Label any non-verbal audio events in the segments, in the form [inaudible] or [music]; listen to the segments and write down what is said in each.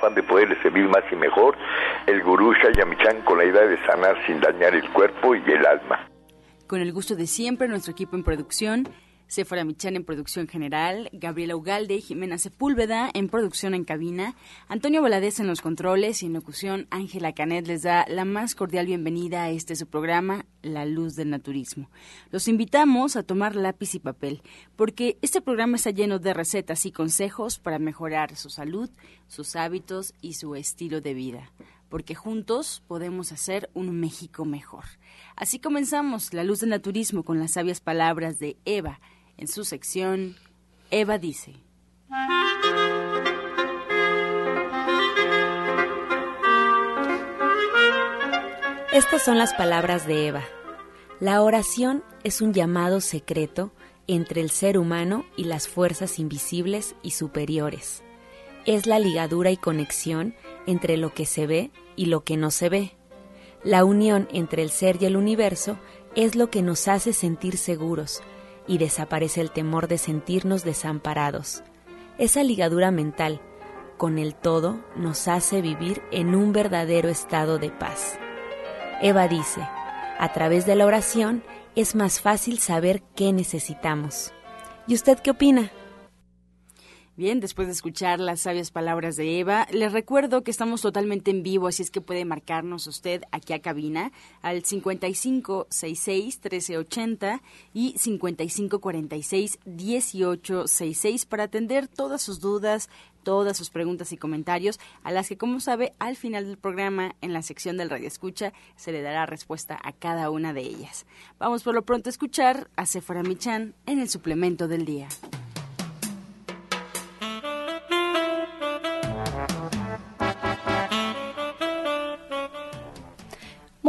afán de poderle servir más y mejor, el gurú Shayamichan con la idea de sanar sin dañar el cuerpo y el alma. Con el gusto de siempre, nuestro equipo en producción, Sephora Michan en producción general, Gabriela Ugalde y Jimena Sepúlveda en producción en cabina, Antonio Valadez en los controles y en locución, Ángela Canet les da la más cordial bienvenida a este su programa, La Luz del Naturismo. Los invitamos a tomar lápiz y papel, porque este programa está lleno de recetas y consejos para mejorar su salud, sus hábitos y su estilo de vida porque juntos podemos hacer un México mejor. Así comenzamos La Luz del Naturismo con las sabias palabras de Eva, en su sección, Eva dice. Estas son las palabras de Eva. La oración es un llamado secreto entre el ser humano y las fuerzas invisibles y superiores. Es la ligadura y conexión entre lo que se ve y lo que no se ve. La unión entre el ser y el universo es lo que nos hace sentir seguros, y desaparece el temor de sentirnos desamparados. Esa ligadura mental con el todo nos hace vivir en un verdadero estado de paz. Eva dice, a través de la oración es más fácil saber qué necesitamos. ¿Y usted qué opina? Bien, después de escuchar las sabias palabras de Eva, les recuerdo que estamos totalmente en vivo, así es que puede marcarnos usted aquí a cabina al 5566-1380 y 5546-1866 para atender todas sus dudas, todas sus preguntas y comentarios, a las que, como sabe, al final del programa, en la sección del Radio Escucha, se le dará respuesta a cada una de ellas. Vamos por lo pronto a escuchar a Sephora Michan en el suplemento del día.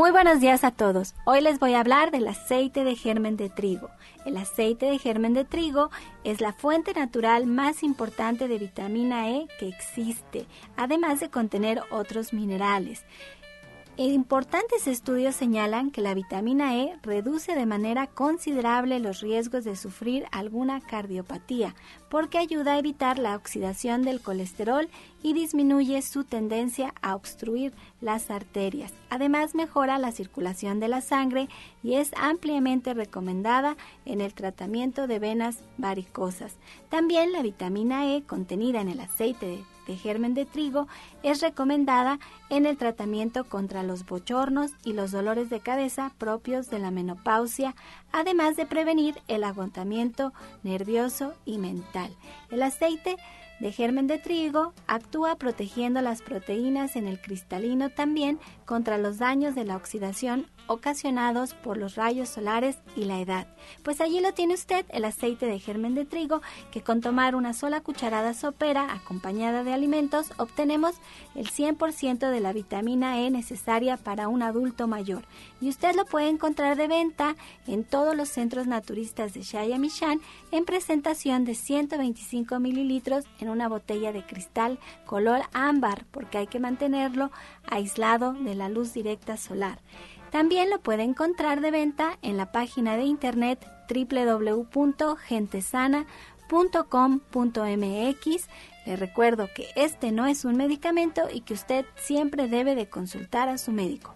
Muy buenos días a todos. Hoy les voy a hablar del aceite de germen de trigo. El aceite de germen de trigo es la fuente natural más importante de vitamina E que existe, además de contener otros minerales. Importantes estudios señalan que la vitamina E reduce de manera considerable los riesgos de sufrir alguna cardiopatía, porque ayuda a evitar la oxidación del colesterol y disminuye su tendencia a obstruir las arterias. Además, mejora la circulación de la sangre y es ampliamente recomendada en el tratamiento de venas varicosas. También la vitamina E contenida en el aceite de de germen de trigo es recomendada en el tratamiento contra los bochornos y los dolores de cabeza propios de la menopausia, además de prevenir el agotamiento nervioso y mental. El aceite de germen de trigo actúa protegiendo las proteínas en el cristalino también contra los daños de la oxidación ocasionados por los rayos solares y la edad. Pues allí lo tiene usted, el aceite de germen de trigo, que con tomar una sola cucharada sopera acompañada de alimentos obtenemos el 100% de la vitamina E necesaria para un adulto mayor. Y usted lo puede encontrar de venta en todos los centros naturistas de Shayamishan en presentación de 125 mililitros en una botella de cristal color ámbar, porque hay que mantenerlo aislado de luz directa solar. También lo puede encontrar de venta en la página de internet www.gentesana.com.mx. Le recuerdo que este no es un medicamento y que usted siempre debe de consultar a su médico.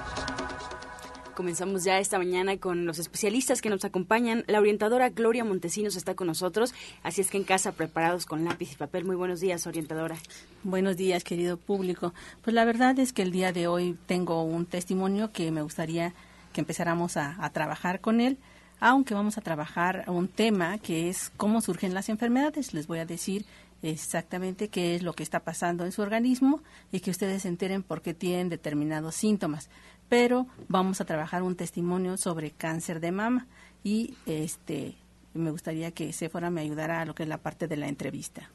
Comenzamos ya esta mañana con los especialistas que nos acompañan. La orientadora Gloria Montesinos está con nosotros, así es que en casa preparados con lápiz y papel. Muy buenos días, orientadora. Buenos días, querido público. Pues la verdad es que el día de hoy tengo un testimonio que me gustaría que empezáramos a, trabajar con él. aunque vamos a trabajar un tema que es cómo surgen las enfermedades. Les voy a decir exactamente qué es lo que está pasando en su organismo y que ustedes se enteren por qué tienen determinados síntomas. Pero vamos a trabajar un testimonio sobre cáncer de mama y este me gustaría que Sephora me ayudara a lo que es la parte de la entrevista.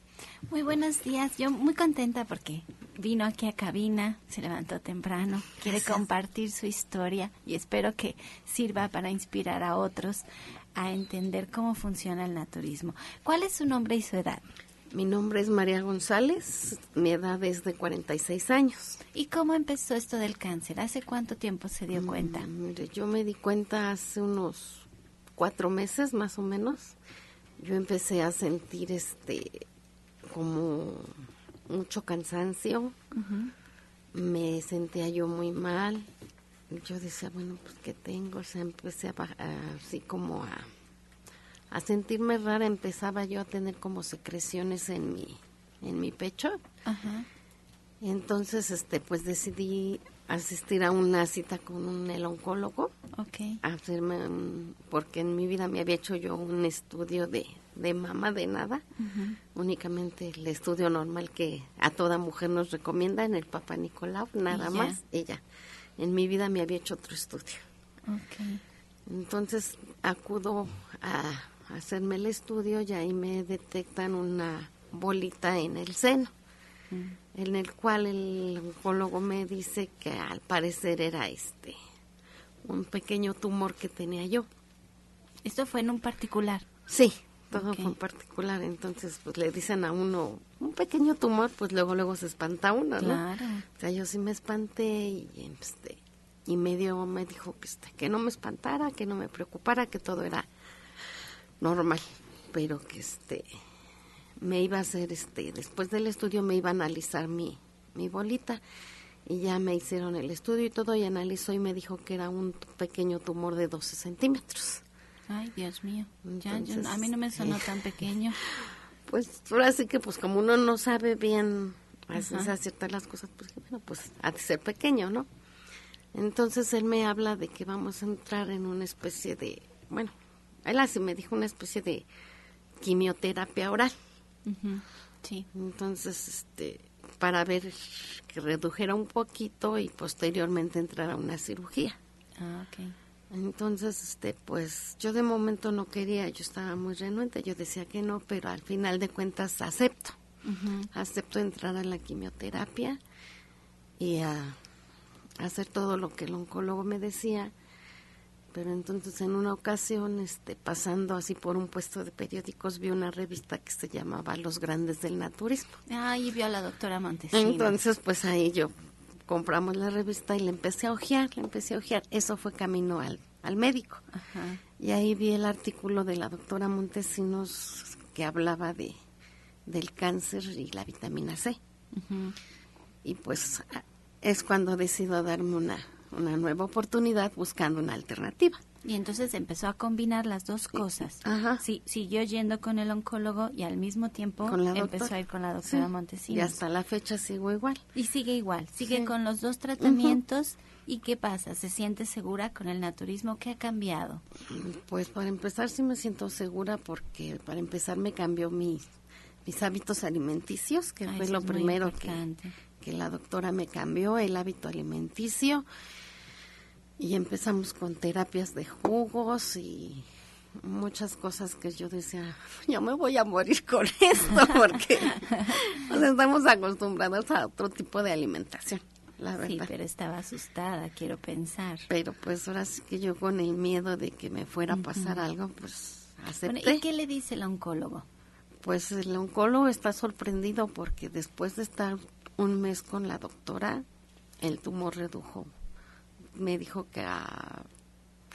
Muy buenos días. Yo muy contenta porque vino aquí a cabina, se levantó temprano, quiere compartir su historia y espero que sirva para inspirar a otros a entender cómo funciona el naturismo. ¿Cuál es su nombre y su edad? Mi nombre es María González, mi edad es de 46 años. ¿Y cómo empezó esto del cáncer? ¿Hace cuánto tiempo se dio cuenta? Mm, mire, yo me di cuenta hace unos cuatro meses más o menos. Yo empecé a sentir este como mucho cansancio, me sentía yo muy mal. Yo decía, bueno, pues ¿qué tengo? O sea, empecé a, así como a, a sentirme rara, empezaba yo a tener como secreciones en mi, en mi pecho. Entonces, este, pues decidí asistir a una cita con un el oncólogo. Okay. hacerme, porque en mi vida me había hecho yo un estudio de, de mama, de nada. Únicamente el estudio normal que a toda mujer nos recomienda en el Papa Nicolau, nada más. Ella. En mi vida me había hecho otro estudio. Okay. Entonces acudo a hacerme el estudio y ahí me detectan una bolita en el seno en el cual el oncólogo me dice que al parecer era este un pequeño tumor que tenía yo. ¿Esto fue en un particular? Sí, todo fue en particular. Entonces, pues le dicen a uno un pequeño tumor, pues luego luego se espanta uno, claro. O sea, yo sí me espanté y este y medio me dijo que este, que no me espantara, que no me preocupara, que todo era normal, pero que este me iba a hacer, este, después del estudio me iba a analizar mi, mi bolita y ya me hicieron el estudio y todo y analizó y me dijo que era un pequeño tumor de 12 centímetros. Ay, Dios mío, ya, a mí no me sonó tan pequeño. [laughs] Pues ahora sí que pues como uno no sabe bien hacer ciertas las cosas, pues bueno, pues ha de ser pequeño, ¿no? Entonces él me habla de que vamos a entrar en una especie de, bueno, él así me dijo una especie de quimioterapia oral. Sí. Entonces, este, para ver que redujera un poquito y posteriormente entrar a una cirugía. Ah, Entonces, este, pues yo de momento no quería, yo estaba muy renuente, yo decía que no, pero al final de cuentas acepto. Acepto entrar a la quimioterapia y a hacer todo lo que el oncólogo me decía pero entonces en una ocasión, este, pasando así por un puesto de periódicos, vi una revista que se llamaba Los Grandes del Naturismo. Ah, y vio a la doctora Montesino. Entonces, pues ahí yo compramos la revista y le empecé a ojear, le empecé a ojear. Eso fue camino al, al médico. Y ahí vi el artículo de la doctora Montesinos que hablaba de del cáncer y la vitamina C. Y pues es cuando decido darme una una nueva oportunidad buscando una alternativa. Y entonces empezó a combinar las dos cosas. Ajá. Sí, siguió yendo con el oncólogo y al mismo tiempo empezó a ir con la doctora Montesinos. Y hasta la fecha sigo igual. Y sigue igual, sigue con los dos tratamientos. ¿Y qué pasa? ¿Se siente segura con el naturismo? ¿Qué ha cambiado? Pues para empezar sí me siento segura porque para empezar me cambió mis, mis hábitos alimenticios, que fue lo primero que, que la doctora me cambió, el hábito alimenticio y empezamos con terapias de jugos y muchas cosas que yo decía, yo me voy a morir con [laughs] esto porque nos estamos acostumbrados a otro tipo de alimentación, la verdad. Sí, pero estaba asustada, quiero pensar. Pero pues ahora sí que yo con el miedo de que me fuera a pasar algo, pues acepté. ¿Y qué le dice el oncólogo? Pues el oncólogo está sorprendido porque después de estar un mes con la doctora, el tumor redujo me dijo que a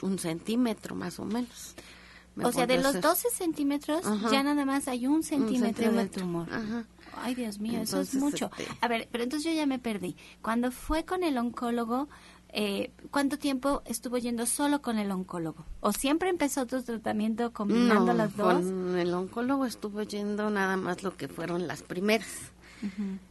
un centímetro más o menos. o sea, de los 12 centímetros, ya nada más hay un centímetro, de tumor. Ay, Dios mío, eso es mucho. Este a ver, pero entonces yo ya me perdí. Cuando fue con el oncólogo, eh, ¿cuánto tiempo estuvo yendo solo con el oncólogo? ¿O siempre empezó tu tratamiento combinando las dos? Con el oncólogo estuvo yendo nada más lo que fueron las primeras.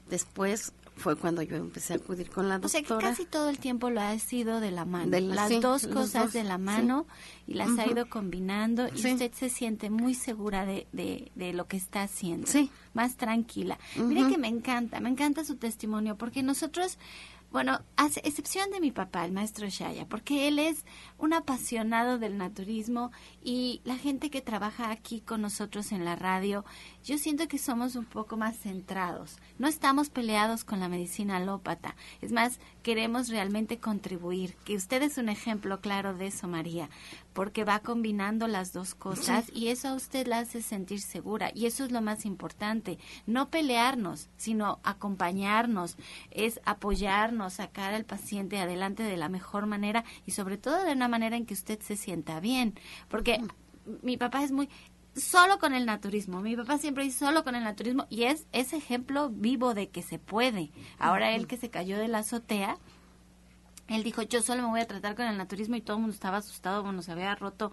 Después fue cuando yo empecé a acudir con la doctora. O sea que casi todo el tiempo lo ha sido de la mano. las dos cosas de la mano y las ha ido combinando y usted se siente muy segura de, de, lo que está haciendo. Sí. Más tranquila. Mire que me encanta, me encanta su testimonio porque nosotros bueno, a excepción de mi papá, el maestro Shaya, porque él es un apasionado del naturismo y la gente que trabaja aquí con nosotros en la radio, yo siento que somos un poco más centrados. No estamos peleados con la medicina alópata. Es más, queremos realmente contribuir. Que usted es un ejemplo claro de eso, María, porque va combinando las dos cosas y eso a usted la hace sentir segura. Y eso es lo más importante. No pelearnos, sino acompañarnos, es apoyarnos, sacar al paciente adelante de la mejor manera y sobre todo de una manera en que usted se sienta bien. Porque mi papá es muy, solo con el naturismo. Mi papá siempre dice solo con el naturismo y es ese ejemplo vivo de que se puede. Ahora él que se cayó de la azotea, él dijo, yo solo me voy a tratar con el naturismo y todo el mundo estaba asustado, bueno, se había roto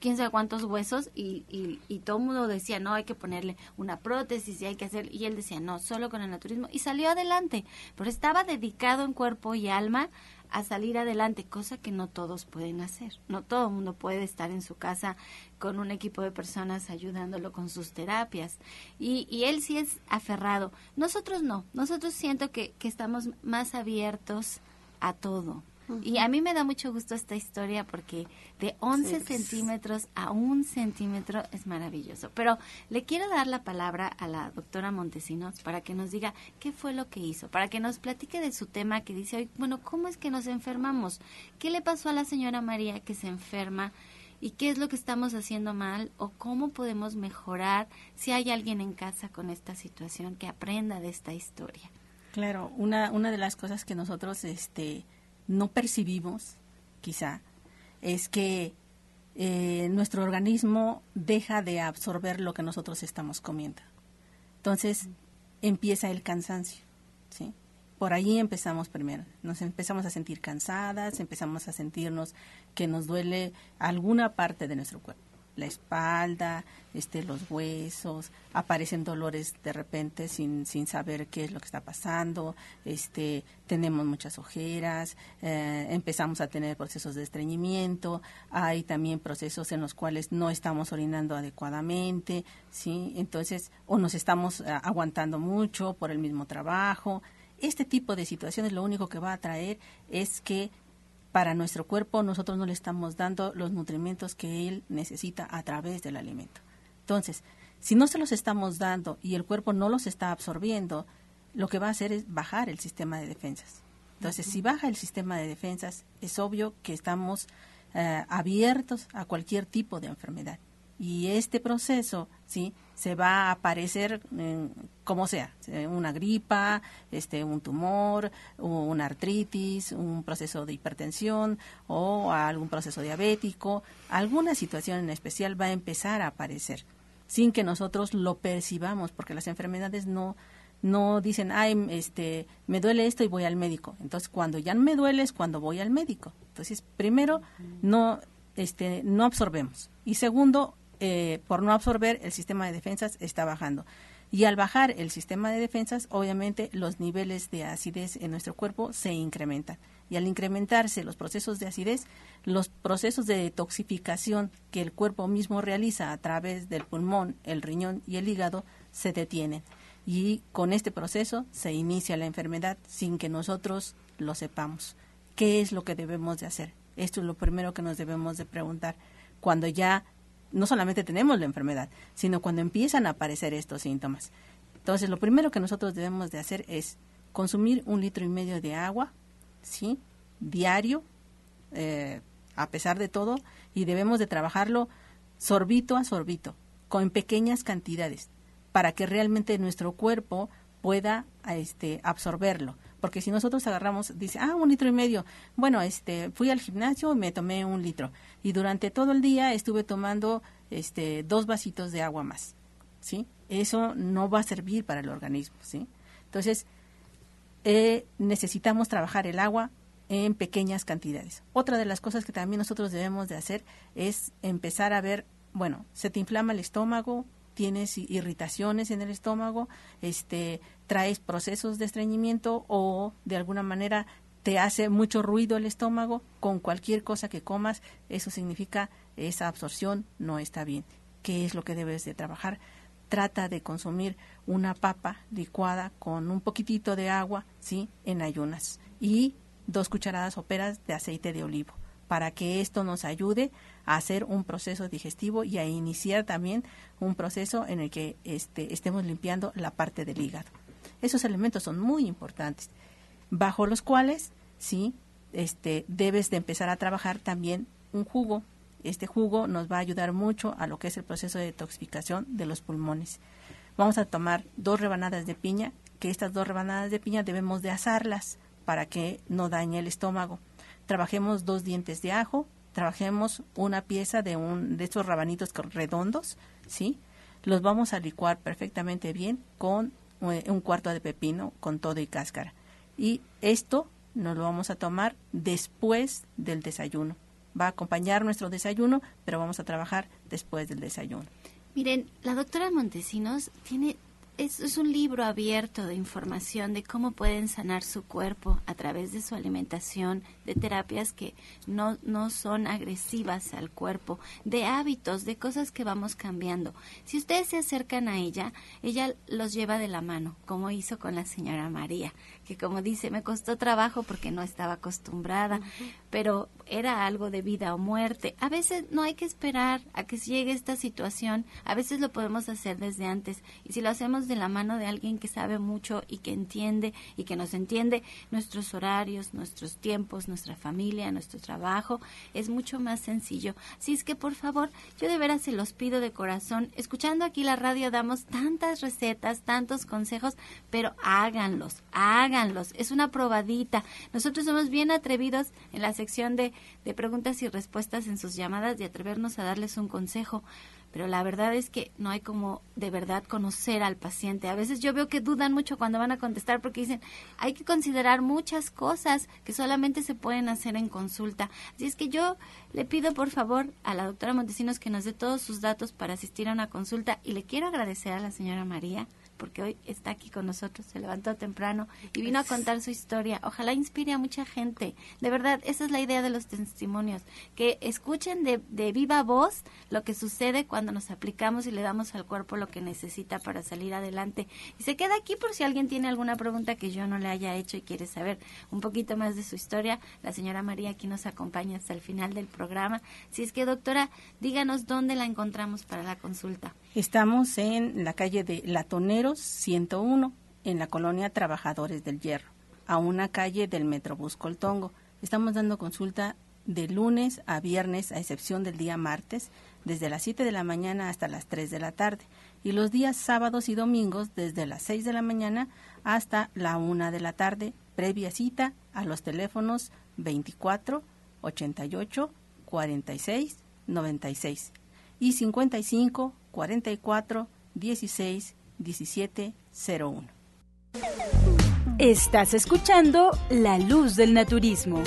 quién sabe cuántos huesos y, y, y todo el mundo decía, no, hay que ponerle una prótesis y hay que hacer, y él decía, no, solo con el naturismo y salió adelante, pero estaba dedicado en cuerpo y alma a salir adelante, cosa que no todos pueden hacer. No todo el mundo puede estar en su casa con un equipo de personas ayudándolo con sus terapias. Y, y él sí es aferrado. Nosotros no. Nosotros siento que, que estamos más abiertos a todo. Y a mí me da mucho gusto esta historia porque de 11 centímetros a un centímetro es maravilloso. Pero le quiero dar la palabra a la doctora Montesinos para que nos diga qué fue lo que hizo, para que nos platique de su tema que dice hoy, bueno, ¿cómo es que nos enfermamos? ¿Qué le pasó a la señora María que se enferma? ¿Y qué es lo que estamos haciendo mal? ¿O cómo podemos mejorar si hay alguien en casa con esta situación que aprenda de esta historia? Claro, una, una de las cosas que nosotros este, no percibimos, quizá, es que eh, nuestro organismo deja de absorber lo que nosotros estamos comiendo. Entonces empieza el cansancio, ¿sí? Por ahí empezamos primero. Nos empezamos a sentir cansadas, empezamos a sentirnos que nos duele alguna parte de nuestro cuerpo la espalda, este, los huesos, aparecen dolores de repente sin, sin saber qué es lo que está pasando, este, tenemos muchas ojeras, eh, empezamos a tener procesos de estreñimiento, hay también procesos en los cuales no estamos orinando adecuadamente, ¿sí? Entonces, o nos estamos eh, aguantando mucho por el mismo trabajo. Este tipo de situaciones lo único que va a traer es que para nuestro cuerpo nosotros no le estamos dando los nutrimentos que él necesita a través del alimento. Entonces, si no se los estamos dando y el cuerpo no los está absorbiendo, lo que va a hacer es bajar el sistema de defensas. Entonces, si baja el sistema de defensas, es obvio que estamos eh, abiertos a cualquier tipo de enfermedad. Y este proceso, ¿sí? Se va a aparecer como sea, una gripa, este, un tumor, una artritis, un proceso de hipertensión o algún proceso diabético, alguna situación en especial va a empezar a aparecer sin que nosotros lo percibamos, porque las enfermedades no no dicen, ay, este, me duele esto y voy al médico. Entonces, cuando ya me duele es cuando voy al médico. Entonces, primero, no, este, no absorbemos. Y segundo, eh, por no absorber, el sistema de defensas está bajando. Y al bajar el sistema de defensas, obviamente los niveles de acidez en nuestro cuerpo se incrementan. Y al incrementarse los procesos de acidez, los procesos de detoxificación que el cuerpo mismo realiza a través del pulmón, el riñón y el hígado se detienen. Y con este proceso se inicia la enfermedad sin que nosotros lo sepamos. ¿Qué es lo que debemos de hacer? Esto es lo primero que nos debemos de preguntar. Cuando ya no solamente tenemos la enfermedad, sino cuando empiezan a aparecer estos síntomas. Entonces, lo primero que nosotros debemos de hacer es consumir un litro y medio de agua, ¿sí? Diario, eh, a pesar de todo, y debemos de trabajarlo sorbito a sorbito, con pequeñas cantidades, para que realmente nuestro cuerpo pueda este, absorberlo porque si nosotros agarramos, dice, ah, un litro y medio, bueno, este, fui al gimnasio y me tomé un litro, y durante todo el día estuve tomando este, dos vasitos de agua más, ¿sí? Eso no va a servir para el organismo, ¿sí? Entonces, eh, necesitamos trabajar el agua en pequeñas cantidades. Otra de las cosas que también nosotros debemos de hacer es empezar a ver, bueno, se te inflama el estómago, tienes irritaciones en el estómago, este, traes procesos de estreñimiento o de alguna manera te hace mucho ruido el estómago, con cualquier cosa que comas, eso significa esa absorción no está bien. ¿Qué es lo que debes de trabajar? Trata de consumir una papa licuada con un poquitito de agua, ¿sí? En ayunas. Y dos cucharadas soperas de aceite de olivo para que esto nos ayude a hacer un proceso digestivo y a iniciar también un proceso en el que este, estemos limpiando la parte del hígado. Esos elementos son muy importantes, bajo los cuales, sí, este, debes de empezar a trabajar también un jugo. Este jugo nos va a ayudar mucho a lo que es el proceso de detoxificación de los pulmones. Vamos a tomar dos rebanadas de piña, que estas dos rebanadas de piña debemos de asarlas para que no dañe el estómago. Trabajemos dos dientes de ajo, trabajemos una pieza de un de estos rabanitos redondos, ¿sí? Los vamos a licuar perfectamente bien con eh, un cuarto de pepino con todo y cáscara. Y esto nos lo vamos a tomar después del desayuno. Va a acompañar nuestro desayuno, pero vamos a trabajar después del desayuno. Miren, la doctora Montesinos tiene es, un libro abierto de información de cómo pueden sanar su cuerpo a través de su alimentación, de terapias que no, no son agresivas al cuerpo, de hábitos, de cosas que vamos cambiando. Si ustedes se acercan a ella, ella los lleva de la mano, como hizo con la señora María, que como dice, me costó trabajo porque no estaba acostumbrada, pero era algo de vida o muerte. A veces no hay que esperar a que llegue esta situación, a veces lo podemos hacer desde antes y si lo hacemos de la mano de alguien que sabe mucho y que entiende y que nos entiende nuestros horarios, nuestros tiempos, nuestra familia, nuestro trabajo, es mucho más sencillo. Así es que por favor, yo de veras se los pido de corazón, escuchando aquí la radio damos tantas recetas, tantos consejos, pero háganlos, háganlos, es una probadita. Nosotros somos bien atrevidos en la sección de de preguntas y respuestas en sus llamadas y atrevernos a darles un consejo. Pero la verdad es que no hay como de verdad conocer al paciente. A veces yo veo que dudan mucho cuando van a contestar porque dicen, hay que considerar muchas cosas que solamente se pueden hacer en consulta. Así es que yo le pido por favor a la doctora Montesinos que nos dé todos sus datos para asistir a una consulta y le quiero agradecer a la señora María porque hoy está aquí con nosotros, se levantó temprano y vino a contar su historia. Ojalá inspire a mucha gente. De verdad, esa es la idea de los testimonios, que escuchen de, de viva voz lo que sucede cuando nos aplicamos y le damos al cuerpo lo que necesita para salir adelante. Y se queda aquí por si alguien tiene alguna pregunta que yo no le haya hecho y quiere saber un poquito más de su historia. La señora María aquí nos acompaña hasta el final del programa. Si es que, doctora, díganos dónde la encontramos para la consulta. Estamos en la calle de Latoneros 101, en la colonia Trabajadores del Hierro, a una calle del Metrobús Coltongo. Estamos dando consulta de lunes a viernes, a excepción del día martes, desde las 7 de la mañana hasta las 3 de la tarde, y los días sábados y domingos desde las 6 de la mañana hasta la 1 de la tarde, previa cita a los teléfonos 24 88 46 96 y 55 44 16 17 01. Estás escuchando La Luz del Naturismo.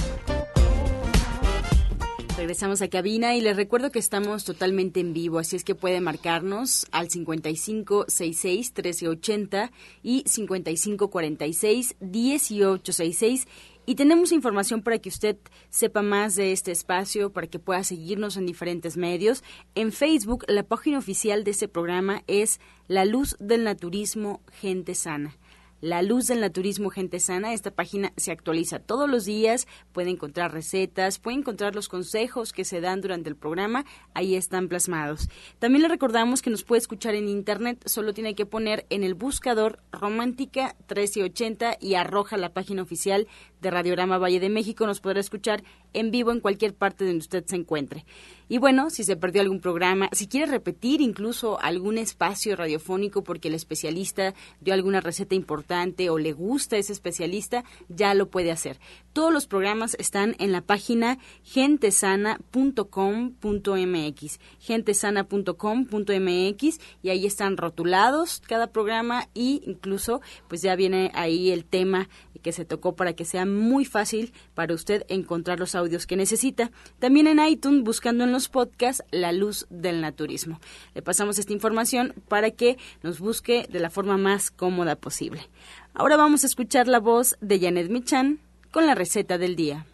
Regresamos a cabina y les recuerdo que estamos totalmente en vivo, así es que puede marcarnos al 5566 1380 y 5546 1866 y tenemos información para que usted sepa más de este espacio, para que pueda seguirnos en diferentes medios. En Facebook, la página oficial de este programa es La Luz del Naturismo Gente Sana. La Luz del Naturismo Gente Sana. Esta página se actualiza todos los días, puede encontrar recetas, puede encontrar los consejos que se dan durante el programa, ahí están plasmados. También le recordamos que nos puede escuchar en internet, solo tiene que poner en el buscador Romántica 1380 y arroja la página oficial de Radiorama Valle de México, nos podrá escuchar en vivo en cualquier parte donde usted se encuentre. Y bueno, si se perdió algún programa, si quiere repetir incluso algún espacio radiofónico porque el especialista dio alguna receta importante, o le gusta ese especialista, ya lo puede hacer. Todos los programas están en la página gentesana.com.mx, gentesana.com.mx y ahí están rotulados cada programa y incluso pues ya viene ahí el tema que se tocó para que sea muy fácil para usted encontrar los audios que necesita. También en iTunes buscando en los podcasts La Luz del Naturismo. Le pasamos esta información para que nos busque de la forma más cómoda posible. Ahora vamos a escuchar la voz de Janet Michan con la receta del día.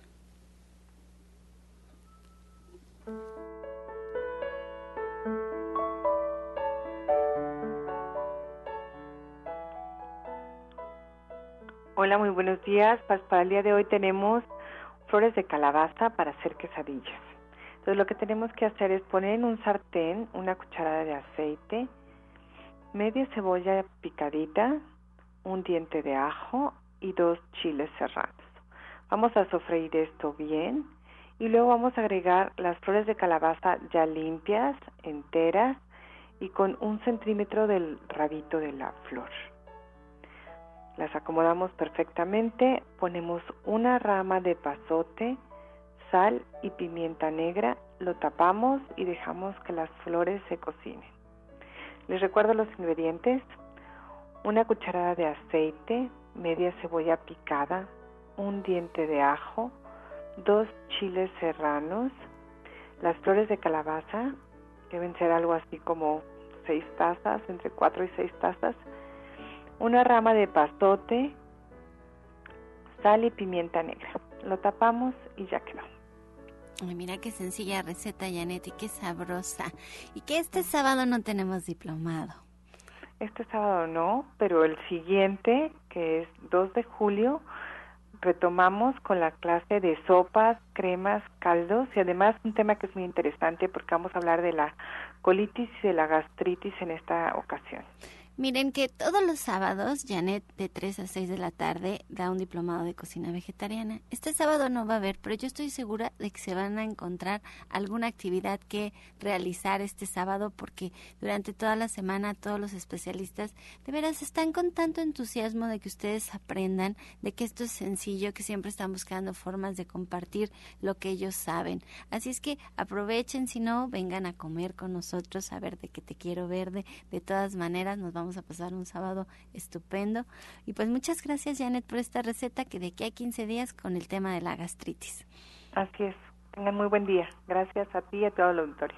Hola, muy buenos días. Para el día de hoy tenemos flores de calabaza para hacer quesadillas. Entonces lo que tenemos que hacer es poner en un sartén una cucharada de aceite, media cebolla picadita, un diente de ajo y dos chiles serranos. Vamos a sofreír esto bien y luego vamos a agregar las flores de calabaza ya limpias, enteras y con un centímetro del rabito de la flor. Las acomodamos perfectamente, ponemos una rama de pasote, sal y pimienta negra, lo tapamos y dejamos que las flores se cocinen. Les recuerdo los ingredientes, una cucharada de aceite, media cebolla picada, un diente de ajo, dos chiles serranos, las flores de calabaza, deben ser algo así como seis tazas, entre cuatro y seis tazas, una rama de pastote, sal y pimienta negra. Lo tapamos y ya quedó. mira qué sencilla receta, Janet, y qué sabrosa. Y que este sábado no tenemos diplomado. Este sábado no, pero el siguiente, que es 2 de julio, retomamos con la clase de sopas, cremas, caldos y además un tema que es muy interesante porque vamos a hablar de la colitis y de la gastritis en esta ocasión. Miren que todos los sábados Janet de 3 a 6 de la tarde da un diplomado de cocina vegetariana. Este sábado no va a haber, pero yo estoy segura de que se van a encontrar alguna actividad que realizar este sábado porque durante toda la semana todos los especialistas de veras están con tanto entusiasmo de que ustedes aprendan, de que esto es sencillo, que siempre están buscando formas de compartir lo que ellos saben. Así es que aprovechen, si no, vengan a comer con nosotros, a ver de qué te quiero verde. De todas maneras, nos vamos vamos a pasar un sábado estupendo. Y pues muchas gracias, Janet, por esta receta que de aquí a 15 días con el tema de la gastritis. Así es. Tengan muy buen día. Gracias a ti y a todo el auditorio.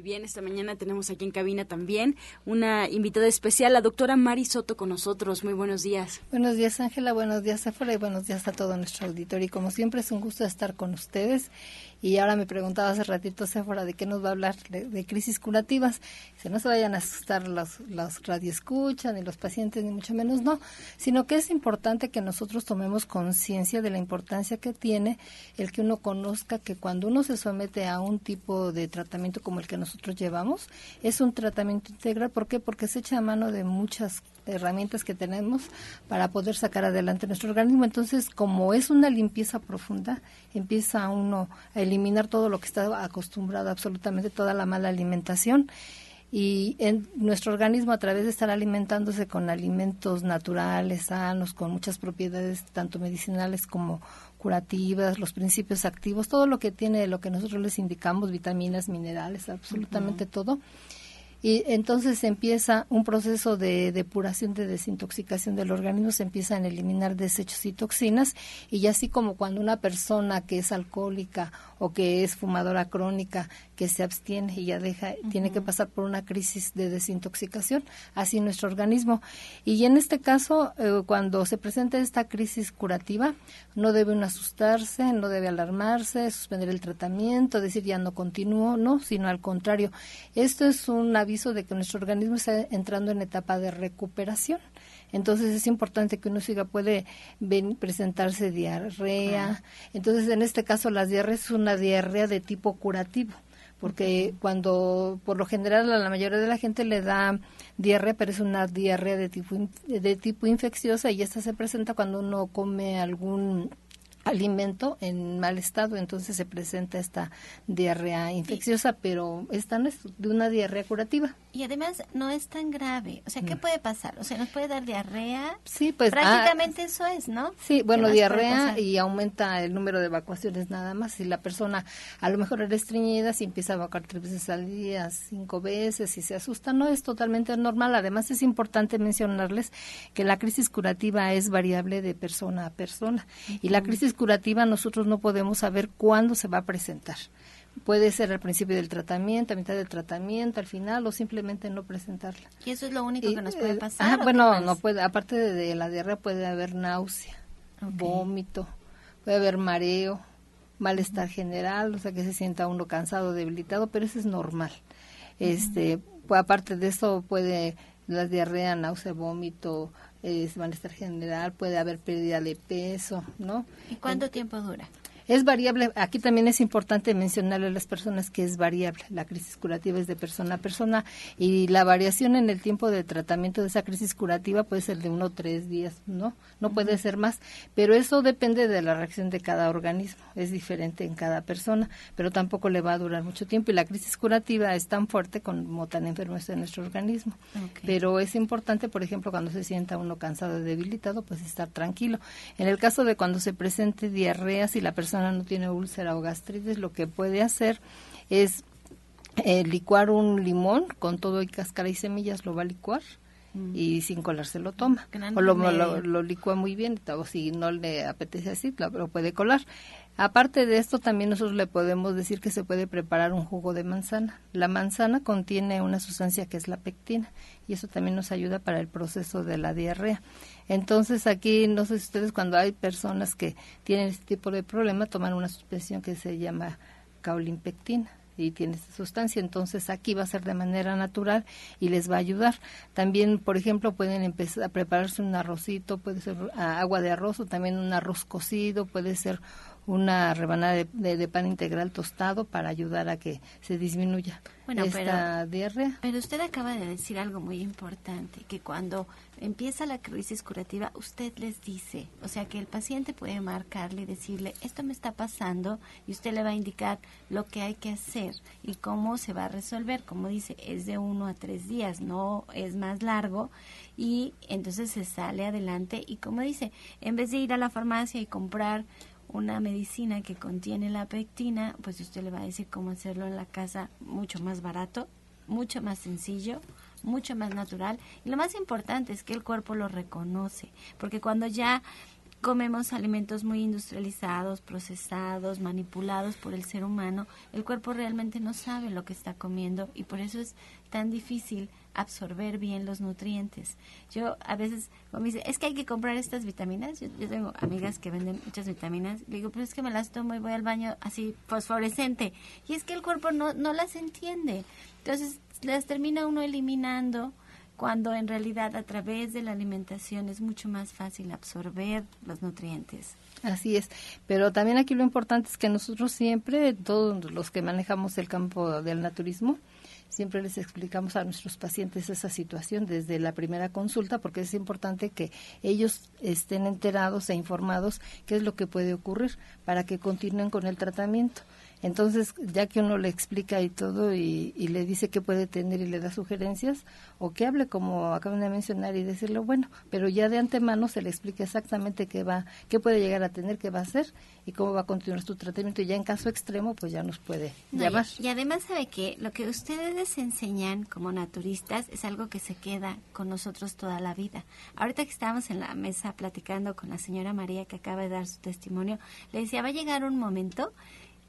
Y bien, esta mañana tenemos aquí en cabina también una invitada especial, la doctora Mari Soto con nosotros. Muy buenos días. Buenos días, Ángela. Buenos días, Sephora. Y buenos días a todo nuestro auditorio. Y como siempre, es un gusto estar con ustedes y ahora me preguntaba hace ratito Sephora de qué nos va a hablar de, crisis curativas. Si no se vayan a asustar los, los radioescuchas, ni los pacientes, ni mucho menos no, sino que es importante que nosotros tomemos conciencia de la importancia que tiene el que uno conozca que cuando uno se somete a un tipo de tratamiento como el que nosotros llevamos, es un tratamiento integral. ¿Por qué? Porque se echa a mano de muchas herramientas que tenemos para poder sacar adelante nuestro organismo. Entonces, como es una limpieza profunda, empieza uno a eliminar todo lo que está acostumbrado, absolutamente toda la mala alimentación. Y en nuestro organismo, a través de estar alimentándose con alimentos naturales, sanos, con muchas propiedades, tanto medicinales como curativas, los principios activos, todo lo que tiene, lo que nosotros les indicamos, vitaminas, minerales, absolutamente todo, y entonces empieza un proceso de depuración, de desintoxicación del organismo, se empiezan a eliminar desechos y toxinas y así como cuando una persona que es alcohólica o que es fumadora crónica, que se abstiene y ya deja, tiene que pasar por una crisis de desintoxicación, así nuestro organismo. Y en este caso, eh, cuando se presenta esta crisis curativa, no debe uno asustarse, no debe alarmarse, suspender el tratamiento, decir ya no continúo, no, sino al contrario. Esto es una aviso de que nuestro organismo está entrando en etapa de recuperación. Entonces es importante que uno siga, puede presentarse diarrea. Entonces en este caso la diarrea es una diarrea de tipo curativo porque cuando por lo general a la mayoría de la gente le da diarrea, pero es una diarrea de tipo, de tipo infecciosa y esta se presenta cuando uno come algún alimento en mal estado, entonces se presenta esta diarrea infecciosa, pero esta no es de una diarrea curativa. Y además no es tan grave. O sea, ¿qué puede pasar? O sea, nos puede dar diarrea. Sí, pues. Prácticamente ah, eso es, ¿no? Sí, bueno, diarrea y aumenta el número de evacuaciones nada más. Si la persona a lo mejor era estreñida, si empieza a evacuar tres veces al día, cinco veces, si se asusta, no es totalmente normal. Además, es importante mencionarles que la crisis curativa es variable de persona a persona. Y la crisis curativa nosotros no podemos saber cuándo se va a presentar. Puede ser al principio del tratamiento, a mitad del tratamiento, al final o simplemente no presentarla. ¿Y eso es lo único que nos puede pasar? bueno, no puede, aparte de, la diarrea puede haber náusea, vómito, puede haber mareo, malestar general, o sea que se sienta uno cansado, debilitado, pero eso es normal. Este, pues, aparte de eso puede la diarrea, náusea, vómito, es malestar general, puede haber pérdida de peso, ¿no? ¿Y cuánto tiempo dura? Es variable, aquí también es importante mencionarle a las personas que es variable. La crisis curativa es de persona a persona y la variación en el tiempo de tratamiento de esa crisis curativa puede ser de uno o tres días, ¿no? No puede ser más, pero eso depende de la reacción de cada organismo. Es diferente en cada persona, pero tampoco le va a durar mucho tiempo y la crisis curativa es tan fuerte como tan enfermo está en nuestro organismo. Pero es importante, por ejemplo, cuando se sienta uno cansado y debilitado, pues estar tranquilo. En el caso de cuando se presente diarrea, si la persona no tiene úlcera o gastritis, lo que puede hacer es eh, licuar un limón con todo y cáscara y semillas, lo va a licuar mm. y sin colar se lo toma. O lo, lo, licúa muy bien, o si no le apetece así, lo, puede colar. Aparte de esto, también nosotros le podemos decir que se puede preparar un jugo de manzana. La manzana contiene una sustancia que es la pectina y eso también nos ayuda para el proceso de la diarrea. Entonces aquí, no sé si ustedes cuando hay personas que tienen este tipo de problema, toman una suspensión que se llama caulimpectina y tiene esta sustancia, entonces aquí va a ser de manera natural y les va a ayudar. También, por ejemplo, pueden empezar a prepararse un arrocito, puede ser agua de arroz o también un arroz cocido, puede ser una rebanada de, pan integral tostado para ayudar a que se disminuya esta diarrea. Pero usted acaba de decir algo muy importante, que cuando empieza la crisis curativa, usted les dice, o sea que el paciente puede marcarle y decirle, esto me está pasando, y usted le va a indicar lo que hay que hacer y cómo se va a resolver. Como dice, es de uno a tres días, no es más largo, y entonces se sale adelante y como dice, en vez de ir a la farmacia y comprar una medicina que contiene la pectina, pues usted le va a decir cómo hacerlo en la casa mucho más barato, mucho más sencillo, mucho más natural. Y lo más importante es que el cuerpo lo reconoce, porque cuando ya comemos alimentos muy industrializados, procesados, manipulados por el ser humano, el cuerpo realmente no sabe lo que está comiendo y por eso es tan difícil absorber bien los nutrientes. Yo a veces, me dice, es que hay que comprar estas vitaminas. Yo, tengo amigas que venden muchas vitaminas. Digo, pero es que me las tomo y voy al baño así fosforescente. Y es que el cuerpo no, no las entiende. Entonces las termina uno eliminando cuando en realidad a través de la alimentación es mucho más fácil absorber los nutrientes. Así es, pero también aquí lo importante es que nosotros siempre, todos los que manejamos el campo del naturismo, siempre les explicamos a nuestros pacientes esa situación desde la primera consulta porque es importante que ellos estén enterados e informados qué es lo que puede ocurrir para que continúen con el tratamiento. Entonces, ya que uno le explica y todo y, le dice qué puede tener y le da sugerencias, o que hable como acaban de mencionar y decirle, bueno, pero ya de antemano se le explica exactamente qué va, qué puede llegar a tener, qué va a hacer y cómo va a continuar su tratamiento. Y ya en caso extremo, pues ya nos puede llamar. Y, además sabe que lo que ustedes enseñan como naturistas es algo que se queda con nosotros toda la vida. Ahorita que estábamos en la mesa platicando con la señora María que acaba de dar su testimonio, le decía, va a llegar un momento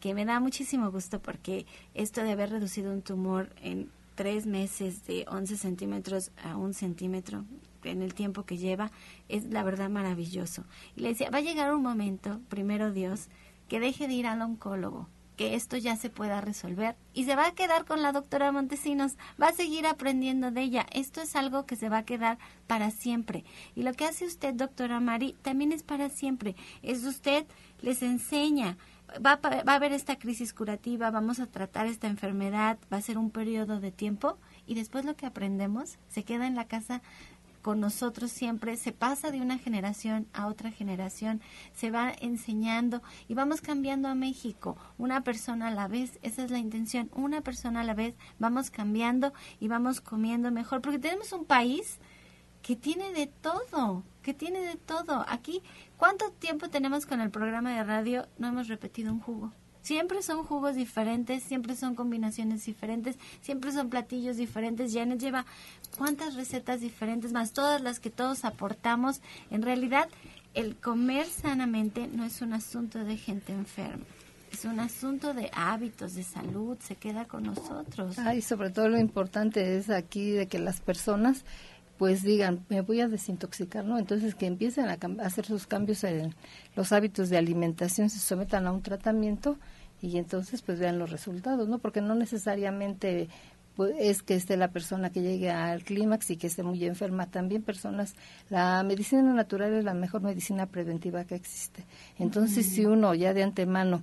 que me da muchísimo gusto porque esto de haber reducido un tumor en tres meses de 11 centímetros a un centímetro en el tiempo que lleva es la verdad maravilloso. Y le decía, va a llegar un momento, primero Dios, que deje de ir al oncólogo, que esto ya se pueda resolver y se va a quedar con la doctora Montesinos, va a seguir aprendiendo de ella. Esto es algo que se va a quedar para siempre. Y lo que hace usted, doctora Mari, también es para siempre. Es usted, les enseña, va va a haber esta crisis curativa, vamos a tratar esta enfermedad, va a ser un periodo de tiempo y después lo que aprendemos se queda en la casa con nosotros siempre, se pasa de una generación a otra generación, se va enseñando y vamos cambiando a México, una persona a la vez, esa es la intención, una persona a la vez, vamos cambiando y vamos comiendo mejor, porque tenemos un país que tiene de todo, que tiene de todo. Aquí, ¿cuánto tiempo tenemos con el programa de radio? No hemos repetido un jugo. Siempre son jugos diferentes, siempre son combinaciones diferentes, siempre son platillos diferentes. Janet lleva cuántas recetas diferentes, más todas las que todos aportamos. En realidad, el comer sanamente no es un asunto de gente enferma. Es un asunto de hábitos, de salud, se queda con nosotros. y sobre todo lo importante es aquí de que las personas pues digan, me voy a desintoxicar, ¿no? Entonces que empiecen a, hacer sus cambios en los hábitos de alimentación, se sometan a un tratamiento y entonces pues vean los resultados, ¿no? Porque no necesariamente pues, es que esté la persona que llegue al clímax y que esté muy enferma. También personas, la medicina natural es la mejor medicina preventiva que existe. Entonces, si uno ya de antemano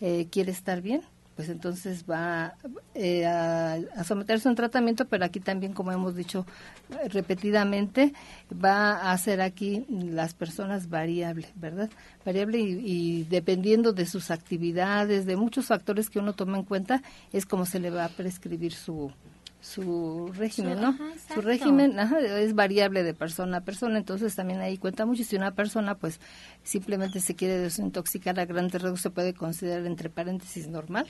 eh, quiere estar bien, pues entonces va eh, a, someterse a un tratamiento, pero aquí también, como hemos dicho eh, repetidamente, va a ser aquí las personas variable, ¿verdad? Variable y, dependiendo de sus actividades, de muchos factores que uno toma en cuenta, es como se le va a prescribir su, su régimen, ¿no? su régimen es variable de persona a persona, entonces también ahí cuenta mucho. Si una persona, pues, simplemente se quiere desintoxicar a grandes rasgos, se puede considerar entre paréntesis normal.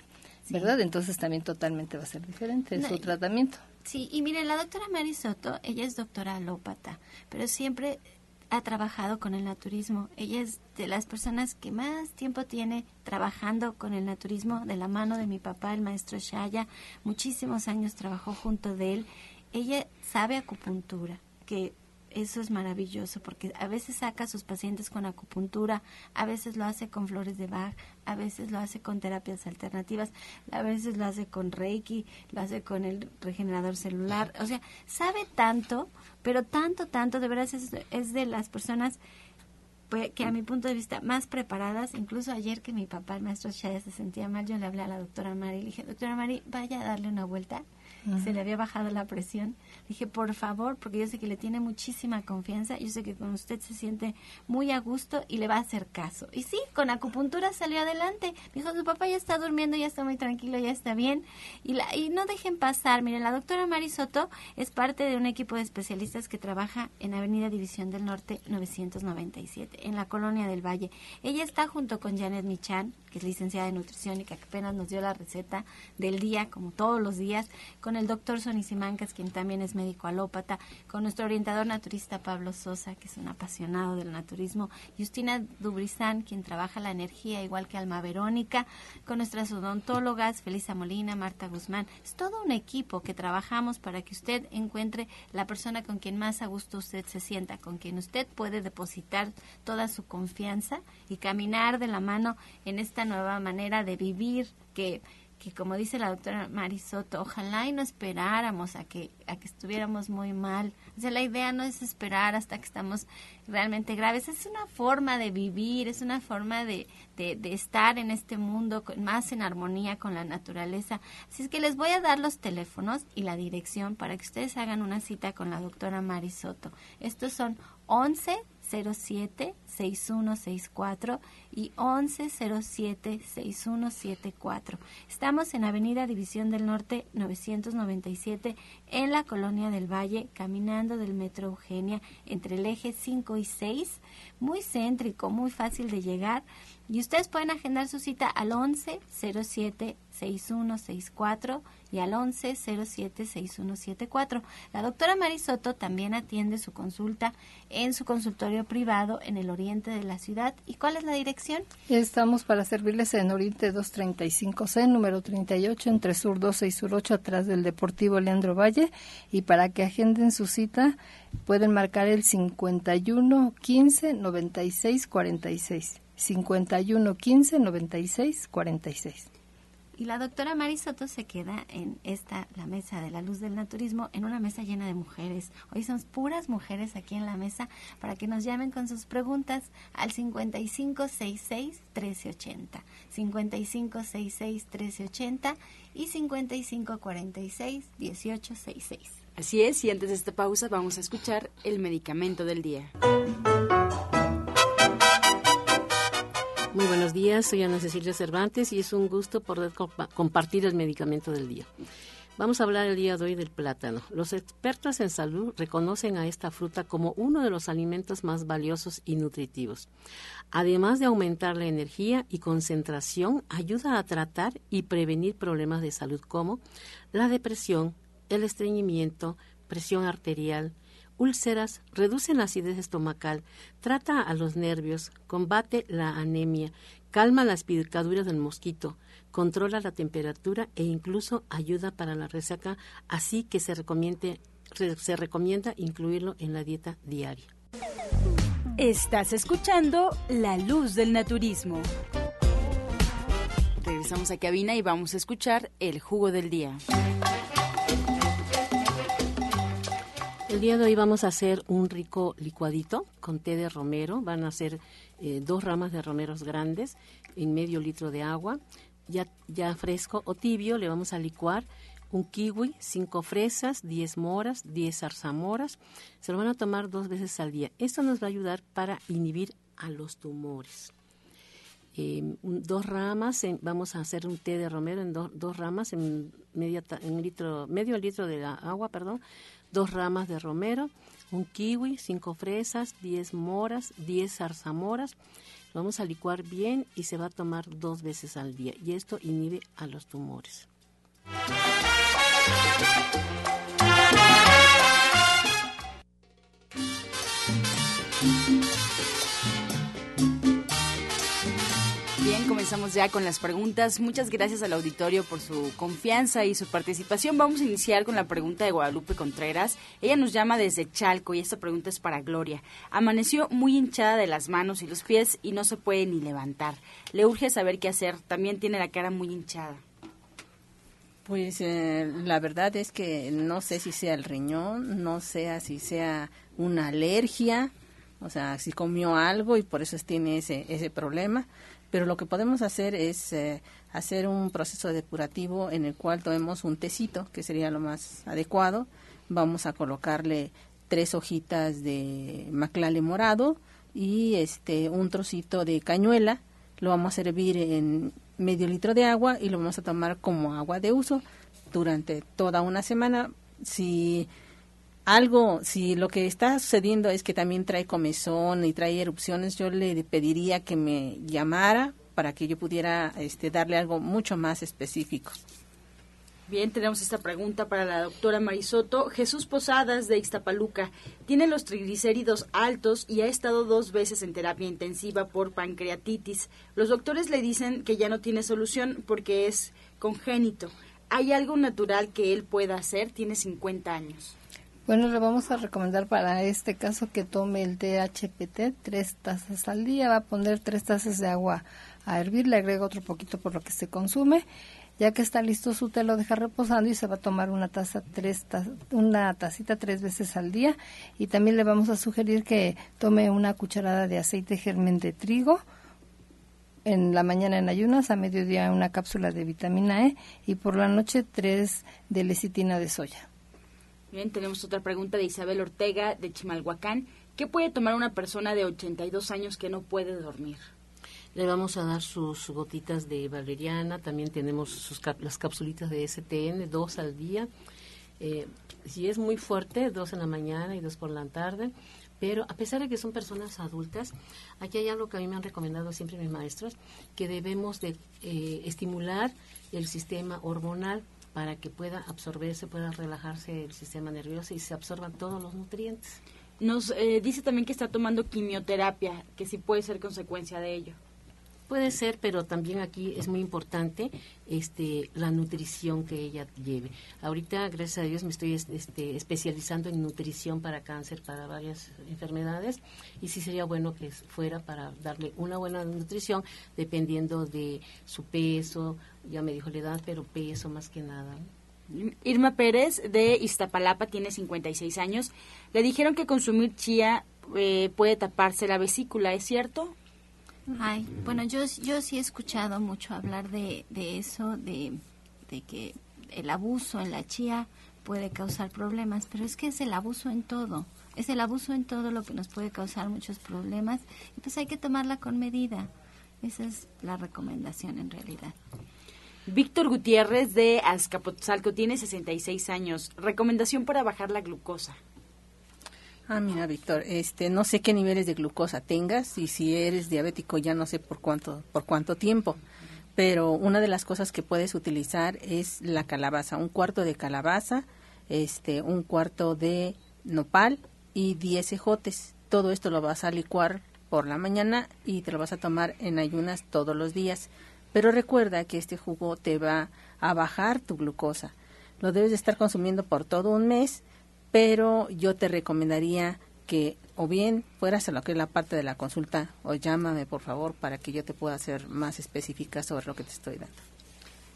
¿verdad? Entonces también totalmente va a ser diferente su tratamiento. Sí, y mire, la doctora Mari Soto, ella es doctora alópata, pero siempre ha trabajado con el naturismo. Ella es de las personas que más tiempo tiene trabajando con el naturismo de la mano de mi papá, el maestro Shaya. Muchísimos años trabajó junto de él. Ella sabe acupuntura, que eso es maravilloso porque a veces saca a sus pacientes con acupuntura, a veces lo hace con flores de Bach, a veces lo hace con terapias alternativas, a veces lo hace con Reiki, lo hace con el regenerador celular. O sea, sabe tanto, pero tanto, tanto, de verdad es, de las personas pues, que a mi punto de vista más preparadas, incluso ayer que mi papá, el maestro Chaya, se sentía mal, yo le hablé a la doctora Mari y le dije, doctora Mari, vaya a darle una vuelta se le había bajado la presión. Dije, por favor, porque yo sé que le tiene muchísima confianza, yo sé que con usted se siente muy a gusto y le va a hacer caso. Y sí, con acupuntura salió adelante. dijo, su papá ya está durmiendo, ya está muy tranquilo, ya está bien. Y, la, y no dejen pasar. Miren, la doctora Marisoto es parte de un equipo de especialistas que trabaja en Avenida División del Norte 997, en la Colonia del Valle. Ella está junto con Janet Michan, que es licenciada en nutrición y que apenas nos dio la receta del día, como todos los días, con el doctor Sonny Simancas, quien también es médico alópata, con nuestro orientador naturista Pablo Sosa, que es un apasionado del naturismo, Justina Dubrizán, quien trabaja la energía igual que Alma Verónica, con nuestras odontólogas Felisa Molina, Marta Guzmán. Es todo un equipo que trabajamos para que usted encuentre la persona con quien más a gusto usted se sienta, con quien usted puede depositar toda su confianza y caminar de la mano en esta nueva manera de vivir que que como dice la doctora Marisoto, ojalá y no esperáramos a que, a que estuviéramos muy mal. O sea, la idea no es esperar hasta que estamos realmente graves, es una forma de vivir, es una forma de, de, estar en este mundo más en armonía con la naturaleza. Así es que les voy a dar los teléfonos y la dirección para que ustedes hagan una cita con la doctora Marisoto. Estos son 11 07 6164 y 1107 6174. Estamos en Avenida División del Norte 997 en la Colonia del Valle, caminando del Metro Eugenia entre el eje 5 y 6, muy céntrico, muy fácil de llegar. Y ustedes pueden agendar su cita al 11 07 6164 y al 11 07 6174. La doctora Marisoto también atiende su consulta en su consultorio privado en el oriente de la ciudad. ¿Y cuál es la dirección? Estamos para servirles en Oriente 235C, número 38, entre Sur 12 y Sur 8, atrás del Deportivo Leandro Valle. Y para que agenden su cita, pueden marcar el 51 15 96 46. 51 15 96 46. Y la doctora Marisoto se queda en esta, la mesa de la luz del naturismo, en una mesa llena de mujeres. Hoy son puras mujeres aquí en la mesa para que nos llamen con sus preguntas al 5566-1380, 5566-1380 y 5546-1866. Así es, y antes de esta pausa vamos a escuchar el medicamento del día. Muy buenos días, soy Ana Cecilia Cervantes y es un gusto poder compartir el medicamento del día. Vamos a hablar el día de hoy del plátano. Los expertos en salud reconocen a esta fruta como uno de los alimentos más valiosos y nutritivos. Además de aumentar la energía y concentración, ayuda a tratar y prevenir problemas de salud como la depresión, el estreñimiento, presión arterial, úlceras, reduce la acidez estomacal, trata a los nervios, combate la anemia, calma las picaduras del mosquito, controla la temperatura e incluso ayuda para la resaca, así que se recomienda, se recomienda incluirlo en la dieta diaria. Estás escuchando La Luz del Naturismo. Regresamos a cabina y vamos a escuchar el jugo del día. El día de hoy vamos a hacer un rico licuadito con té de romero. Van a ser eh, dos ramas de romeros grandes en medio litro de agua, ya, ya fresco o tibio. Le vamos a licuar un kiwi, cinco fresas, diez moras, diez zarzamoras. Se lo van a tomar dos veces al día. Esto nos va a ayudar para inhibir a los tumores. Em, dos ramas, vamos a hacer un té de romero en dos ramas, en, en litro, medio litro de agua, perdón, dos ramas de romero, un kiwi, cinco fresas, diez moras, diez zarzamoras. Lo vamos a licuar bien y se va a tomar dos veces al día y esto inhibe a los tumores. Comenzamos ya con las preguntas. Muchas gracias al auditorio por su confianza y su participación. Vamos a iniciar con la pregunta de Guadalupe Contreras. Ella nos llama desde Chalco y esta pregunta es para Gloria. Amaneció muy hinchada de las manos y los pies y no se puede ni levantar. Le urge saber qué hacer. También tiene la cara muy hinchada. Pues eh, la verdad es que no sé si sea el riñón, no sé si sea una alergia, o sea, si comió algo y por eso tiene ese, ese problema pero lo que podemos hacer es eh, hacer un proceso depurativo en el cual tomemos un tecito, que sería lo más adecuado. Vamos a colocarle tres hojitas de maclale morado y este un trocito de cañuela. Lo vamos a servir en medio litro de agua y lo vamos a tomar como agua de uso durante toda una semana. Si algo, si lo que está sucediendo es que también trae comezón y trae erupciones, yo le pediría que me llamara para que yo pudiera este, darle algo mucho más específico. Bien, tenemos esta pregunta para la doctora Marisoto. Jesús Posadas de Ixtapaluca tiene los triglicéridos altos y ha estado dos veces en terapia intensiva por pancreatitis. Los doctores le dicen que ya no tiene solución porque es congénito. ¿Hay algo natural que él pueda hacer? Tiene 50 años. Bueno, le vamos a recomendar para este caso que tome el DHPT tres tazas al día. Va a poner tres tazas de agua a hervir, le agrega otro poquito por lo que se consume. Ya que está listo su té, lo deja reposando y se va a tomar una taza, tres una tacita tres veces al día. Y también le vamos a sugerir que tome una cucharada de aceite germen de trigo en la mañana en ayunas, a mediodía una cápsula de vitamina E y por la noche tres de lecitina de soya. Bien, tenemos otra pregunta de Isabel Ortega de Chimalhuacán. ¿Qué puede tomar una persona de 82 años que no puede dormir? Le vamos a dar sus gotitas de valeriana, también tenemos sus las capsulitas de STN, dos al día. Eh, si es muy fuerte, dos en la mañana y dos por la tarde. Pero a pesar de que son personas adultas, aquí hay algo que a mí me han recomendado siempre mis maestros, que debemos de eh, estimular el sistema hormonal para que pueda absorberse, pueda relajarse el sistema nervioso y se absorban todos los nutrientes. Nos eh, dice también que está tomando quimioterapia, que sí puede ser consecuencia de ello. Puede ser, pero también aquí es muy importante este, la nutrición que ella lleve. Ahorita, gracias a Dios, me estoy este, especializando en nutrición para cáncer, para varias enfermedades, y sí sería bueno que fuera para darle una buena nutrición dependiendo de su peso, ya me dijo la edad, pero peso más que nada. Irma Pérez de Iztapalapa tiene 56 años. Le dijeron que consumir chía eh, puede taparse la vesícula, ¿es cierto? Ay, bueno, yo, yo sí he escuchado mucho hablar de, de eso, de, de que el abuso en la chía puede causar problemas, pero es que es el abuso en todo, es el abuso en todo lo que nos puede causar muchos problemas, y pues hay que tomarla con medida. Esa es la recomendación en realidad. Víctor Gutiérrez de Azcapotzalco tiene 66 años. Recomendación para bajar la glucosa. Ah, mira, Víctor, este, no sé qué niveles de glucosa tengas y si eres diabético ya no sé por cuánto, por cuánto tiempo. Pero una de las cosas que puedes utilizar es la calabaza, un cuarto de calabaza, este, un cuarto de nopal y 10 ejotes. Todo esto lo vas a licuar por la mañana y te lo vas a tomar en ayunas todos los días. Pero recuerda que este jugo te va a bajar tu glucosa. Lo debes de estar consumiendo por todo un mes pero yo te recomendaría que o bien fueras a lo que es la parte de la consulta o llámame por favor para que yo te pueda hacer más específica sobre lo que te estoy dando.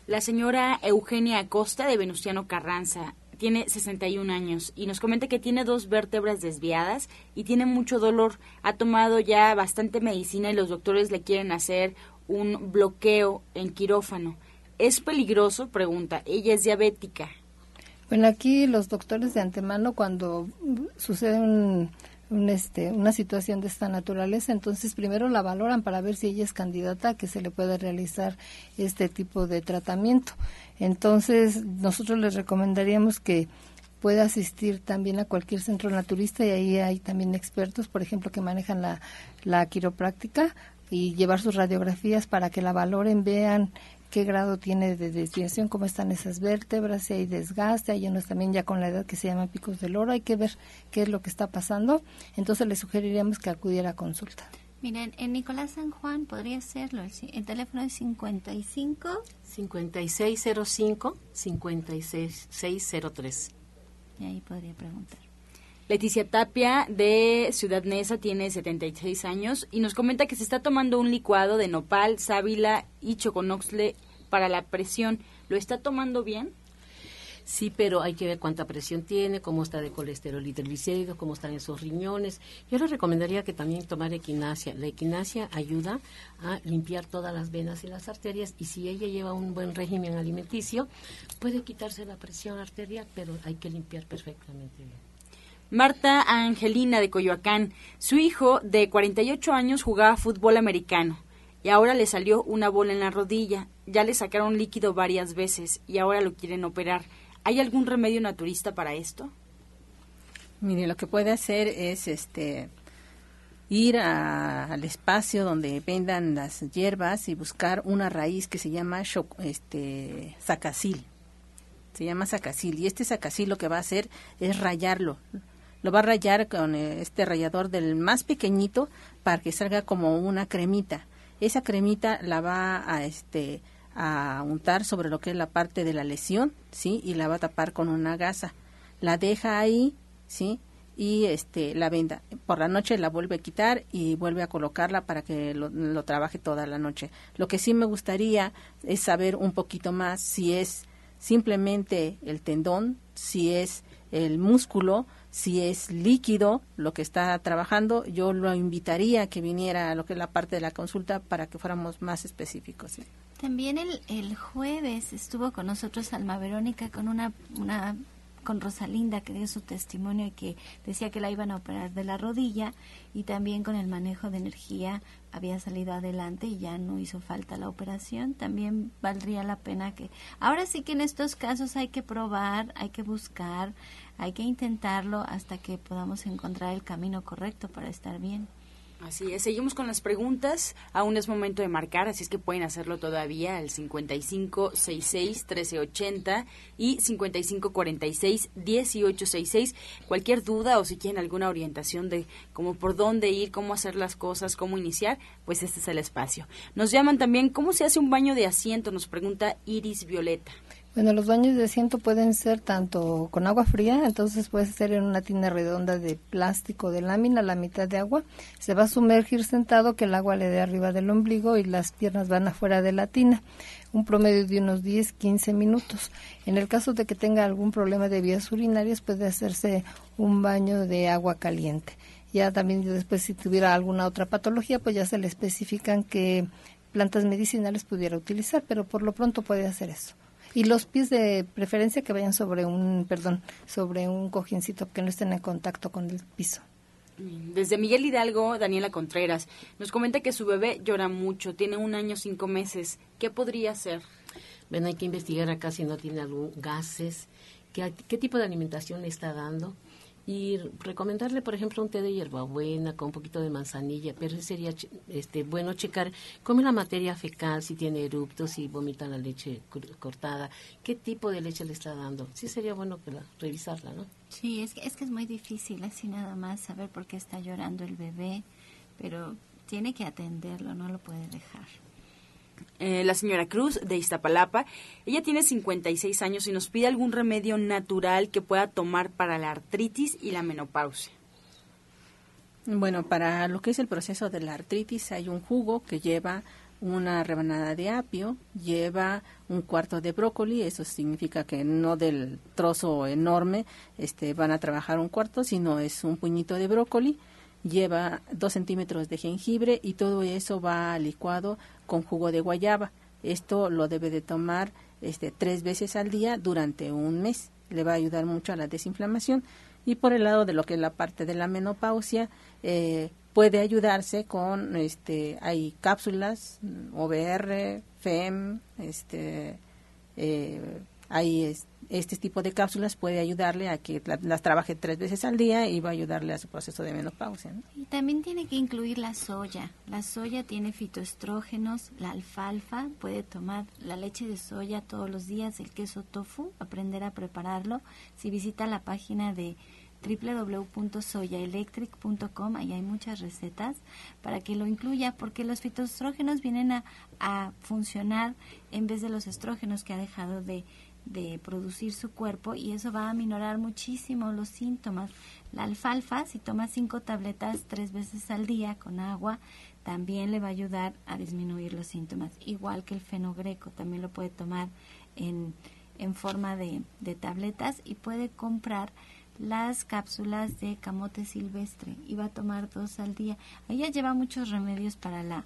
La señora Eugenia Acosta de Venustiano Carranza tiene 61 años y nos comenta que tiene dos vértebras desviadas y tiene mucho dolor. Ha tomado ya bastante medicina y los doctores le quieren hacer un bloqueo en quirófano. ¿Es peligroso? Pregunta. Ella es diabética. Bueno, aquí los doctores de antemano, cuando sucede un, este, una situación de esta naturaleza, entonces primero la valoran para ver si ella es candidata a que se le pueda realizar este tipo de tratamiento. Entonces, nosotros les recomendaríamos que pueda asistir también a cualquier centro naturista y ahí hay también expertos, por ejemplo, que manejan la, la quiropráctica y llevar sus radiografías para que la valoren, vean qué grado tiene de desviación, cómo están esas vértebras, si hay desgaste, hay unos también ya con la edad que se llama picos del oro, hay que ver qué es lo que está pasando. Entonces le sugeriríamos que acudiera a consulta. Miren, en Nicolás San Juan podría serlo. El, teléfono es 55 5605 5603. Y ahí podría preguntar. Leticia Tapia de Ciudad Neza tiene 76 años y nos comenta que se está tomando un licuado de nopal, sábila y choconoxle para la presión. ¿Lo está tomando bien? Sí, pero hay que ver cuánta presión tiene, cómo está de colesterol y triglicéridos, cómo están esos riñones. Yo le recomendaría que también tomara equinacia. La equinacia ayuda a limpiar todas las venas y las arterias y si ella lleva un buen régimen alimenticio, puede quitarse la presión arterial, pero hay que limpiar perfectamente bien. Marta Angelina de Coyoacán. Su hijo de 48 años jugaba fútbol americano y ahora le salió una bola en la rodilla. Ya le sacaron líquido varias veces y ahora lo quieren operar. ¿Hay algún remedio naturista para esto? Mire, lo que puede hacer es este ir al espacio donde vendan las hierbas y buscar una raíz que se llama este sacacil. Se llama sacacil y este sacacil lo que va a hacer es rayarlo lo va a rayar con eh, este rallador del más pequeñito para que salga como una cremita. Esa cremita la va a este a untar sobre lo que es la parte de la lesión, ¿sí? Y la va a tapar con una gasa. La deja ahí, ¿sí? Y este la venda. Por la noche la vuelve a quitar y vuelve a colocarla para que lo, trabaje toda la noche. Lo que sí me gustaría es saber un poquito más si es simplemente el tendón, si es el músculo, si es líquido lo que está trabajando, yo lo invitaría a que viniera a lo que es la parte de la consulta para que fuéramos más específicos. También el, el jueves estuvo con nosotros Alma Verónica con una, una con Rosalinda que dio su testimonio y que decía que la iban a operar de la rodilla y también con el manejo de energía había salido adelante y ya no hizo falta la operación. También valdría la pena que ahora sí que en estos casos hay que probar, hay que buscar, hay que intentarlo hasta que podamos encontrar el camino correcto para estar bien. Así es, seguimos con las preguntas. Aún es momento de marcar, así es que pueden hacerlo todavía al 5566-1380 y 5546-1866. Cualquier duda o si quieren alguna orientación de cómo por dónde ir, cómo hacer las cosas, cómo iniciar, pues este es el espacio. Nos llaman también, ¿cómo se hace un baño de asiento? Nos pregunta Iris Violeta. Bueno, los baños de asiento pueden ser tanto con agua fría, entonces puede ser en una tina redonda de plástico de lámina, la mitad de agua. Se va a sumergir sentado, que el agua le dé arriba del ombligo y las piernas van afuera de la tina. Un promedio de unos 10, 15 minutos. En el caso de que tenga algún problema de vías urinarias, puede hacerse un baño de agua caliente. Ya también después, si tuviera alguna otra patología, pues ya se le especifican qué plantas medicinales pudiera utilizar, pero por lo pronto puede hacer eso. Y los pies de preferencia que vayan sobre un, perdón, sobre un cojincito que no estén en contacto con el piso. Desde Miguel Hidalgo, Daniela Contreras, nos comenta que su bebé llora mucho, tiene un año cinco meses. ¿Qué podría hacer? Bueno, hay que investigar acá si no tiene algún gases, qué, qué tipo de alimentación le está dando y recomendarle, por ejemplo, un té de hierbabuena con un poquito de manzanilla, pero sería este, bueno checar cómo es la materia fecal, si tiene eruptos, si vomita la leche cortada, qué tipo de leche le está dando. Sí sería bueno que la, revisarla, ¿no? Sí, es que, es que es muy difícil así nada más saber por qué está llorando el bebé, pero tiene que atenderlo, no lo puede dejar. Eh, la señora Cruz de Iztapalapa. Ella tiene 56 años y nos pide algún remedio natural que pueda tomar para la artritis y la menopausia. Bueno, para lo que es el proceso de la artritis hay un jugo que lleva una rebanada de apio, lleva un cuarto de brócoli, eso significa que no del trozo enorme este, van a trabajar un cuarto, sino es un puñito de brócoli, lleva dos centímetros de jengibre y todo eso va licuado con jugo de guayaba. Esto lo debe de tomar este, tres veces al día durante un mes. Le va a ayudar mucho a la desinflamación. Y por el lado de lo que es la parte de la menopausia, eh, puede ayudarse con, este, hay cápsulas, OBR, FEM, este, eh, hay este tipo de cápsulas puede ayudarle a que las trabaje tres veces al día y va a ayudarle a su proceso de menopausia. Y también tiene que incluir la soya. La soya tiene fitoestrógenos, la alfalfa, puede tomar la leche de soya todos los días, el queso tofu, aprender a prepararlo. Si visita la página de www.soyaelectric.com, ahí hay muchas recetas para que lo incluya, porque los fitoestrógenos vienen a, a funcionar en vez de los estrógenos que ha dejado de de producir su cuerpo y eso va a minorar muchísimo los síntomas. La alfalfa, si toma cinco tabletas tres veces al día con agua, también le va a ayudar a disminuir los síntomas. Igual que el fenogreco, también lo puede tomar en, en forma de, de tabletas y puede comprar las cápsulas de camote silvestre y va a tomar dos al día. Ella lleva muchos remedios para la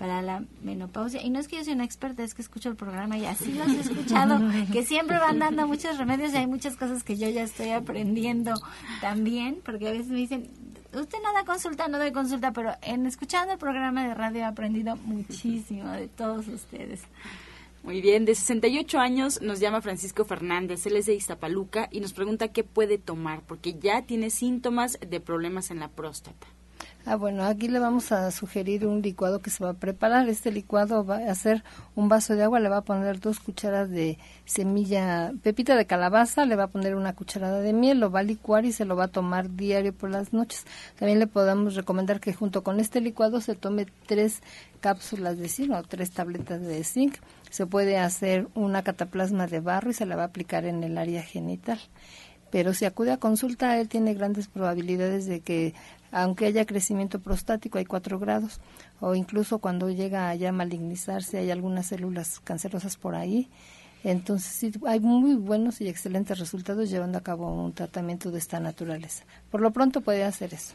para la menopausia. Y no es que yo sea una experta, es que escucho el programa y así lo [laughs] he escuchado, que siempre van dando muchos remedios y hay muchas cosas que yo ya estoy aprendiendo también, porque a veces me dicen, usted no da consulta, no doy consulta, pero en escuchando el programa de radio he aprendido muchísimo de todos ustedes. Muy bien, de 68 años nos llama Francisco Fernández, él es de Iztapaluca y nos pregunta qué puede tomar, porque ya tiene síntomas de problemas en la próstata. Ah, bueno, aquí le vamos a sugerir un licuado que se va a preparar. Este licuado va a hacer un vaso de agua, le va a poner dos cucharas de semilla, pepita de calabaza, le va a poner una cucharada de miel, lo va a licuar y se lo va a tomar diario por las noches. También le podemos recomendar que junto con este licuado se tome tres cápsulas de zinc o tres tabletas de zinc. Se puede hacer una cataplasma de barro y se la va a aplicar en el área genital pero si acude a consulta, él tiene grandes probabilidades de que aunque haya crecimiento prostático, hay cuatro grados, o incluso cuando llega a ya malignizarse, hay algunas células cancerosas por ahí. Entonces, sí, hay muy buenos y excelentes resultados llevando a cabo un tratamiento de esta naturaleza. Por lo pronto puede hacer eso.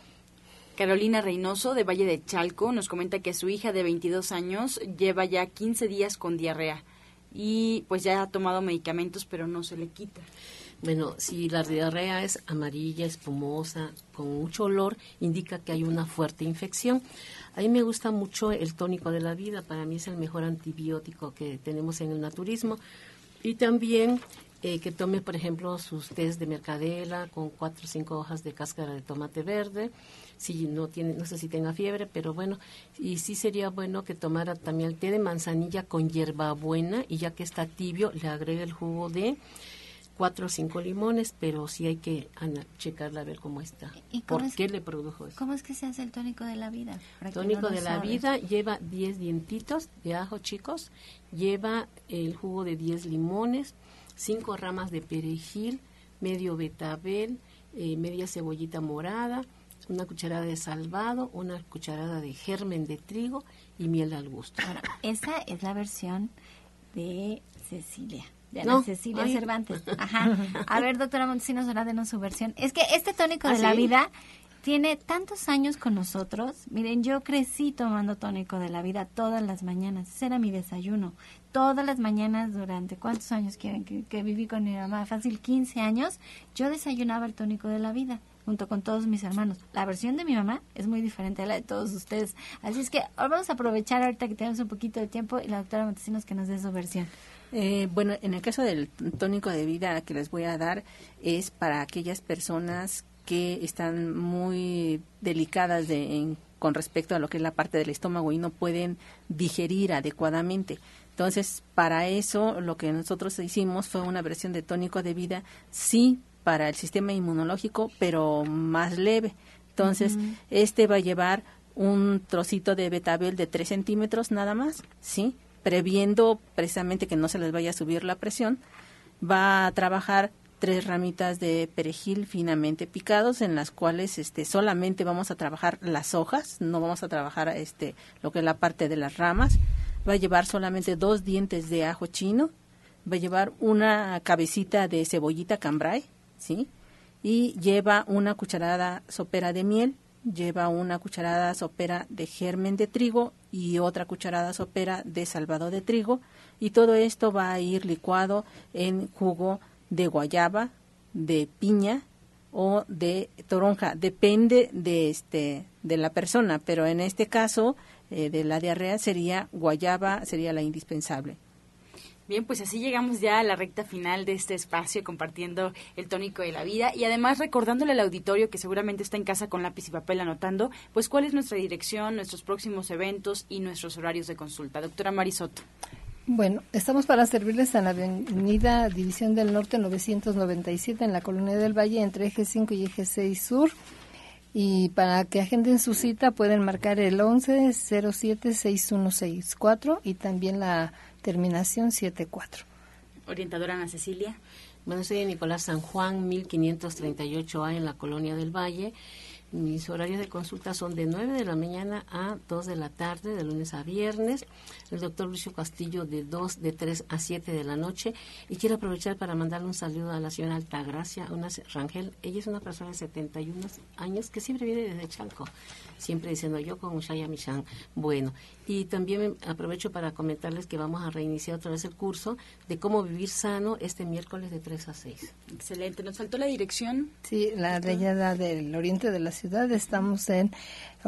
Carolina Reynoso, de Valle de Chalco, nos comenta que su hija de 22 años lleva ya 15 días con diarrea y pues ya ha tomado medicamentos, pero no se le quita. Bueno, si la diarrea es amarilla, espumosa, con mucho olor, indica que hay una fuerte infección. A mí me gusta mucho el tónico de la vida, para mí es el mejor antibiótico que tenemos en el naturismo. Y también eh, que tome, por ejemplo, sus tés de mercadela con cuatro o cinco hojas de cáscara de tomate verde, si no tiene, no sé si tenga fiebre, pero bueno, y sí sería bueno que tomara también el té de manzanilla con hierbabuena y ya que está tibio, le agregue el jugo de cuatro o cinco limones, pero sí hay que checarla a ver cómo está. ¿Y ¿Por qué le produjo eso? ¿Cómo es que se hace el tónico de la vida? Tónico de la vida lleva 10 dientitos de ajo chicos, lleva el jugo de 10 limones, cinco ramas de perejil, medio betabel, eh, media cebollita morada, una cucharada de salvado, una cucharada de germen de trigo y miel al gusto. esa es la versión de Cecilia. De Cecilia Cervantes. Ajá. [laughs] A ver, doctora Montesinos, ahora denos su versión. Es que este tónico de ¿Ah, la vida tiene tantos años con nosotros. Miren, yo crecí tomando tónico de la vida todas las mañanas. Ese era mi desayuno. Todas las mañanas durante, ¿cuántos años quieren que, viví con mi mamá? Fácil, 15 años. Yo desayunaba el tónico de la vida junto con todos mis hermanos. La versión de mi mamá es muy diferente a la de todos ustedes. Así es que vamos a aprovechar ahorita que tenemos un poquito de tiempo y la doctora Montesinos que nos dé su versión. Eh, bueno, en el caso del tónico de vida que les voy a dar es para aquellas personas que están muy delicadas de, con respecto a lo que es la parte del estómago y no pueden digerir adecuadamente. Entonces, para eso lo que nosotros hicimos fue una versión de tónico de vida, sí, para el sistema inmunológico, pero más leve. Entonces, este va a llevar un trocito de betabel de 3 centímetros nada más, ¿sí? Previendo precisamente que no se les vaya a subir la presión. Va a trabajar tres ramitas de perejil finamente picados en las cuales este solamente vamos a trabajar las hojas, no vamos a trabajar este lo que es la parte de las ramas. Va a llevar solamente dos dientes de ajo chino, va a llevar una cabecita de cebollita cambray, ¿sí? Y lleva una cucharada sopera de miel, lleva una cucharada sopera de germen de trigo y otra cucharada sopera de salvado de trigo y todo esto va a ir licuado en jugo de guayaba, de piña o de toronja, depende de este de la persona, pero en este caso eh, de la diarrea sería guayaba sería la indispensable. Bien, pues así llegamos ya a la recta final de este espacio compartiendo el tónico de la vida y además recordándole al auditorio que seguramente está en casa con lápiz y papel anotando, pues cuál es nuestra dirección, nuestros próximos eventos y nuestros horarios de consulta. Doctora Marisoto. Bueno, estamos para servirles en la avenida División del Norte 997 en la Colonia del Valle entre eje 5 y eje 6 Sur. Y para que agenden su cita pueden marcar el 1107-6164 y también la terminación 74. Orientadora Ana Cecilia. Bueno, soy de Nicolás San Juan, 1538A en la Colonia del Valle. Mis horarios de consulta son de 9 de la mañana a 2 de la tarde, de lunes a viernes. El doctor Lucio Castillo de 2, de 3 a 7 de la noche. Y quiero aprovechar para mandarle un saludo a la señora Altagracia, una Rangel. Ella es una persona de 71 años que siempre viene desde Chalco, siempre diciendo yo con Ushaya Michan. Bueno, y también aprovecho para comentarles que vamos a reiniciar otra vez el curso de cómo vivir sano este miércoles de 3 a 6. Excelente. ¿Nos faltó la dirección? Sí, la rayada del oriente de la ciudad. Estamos en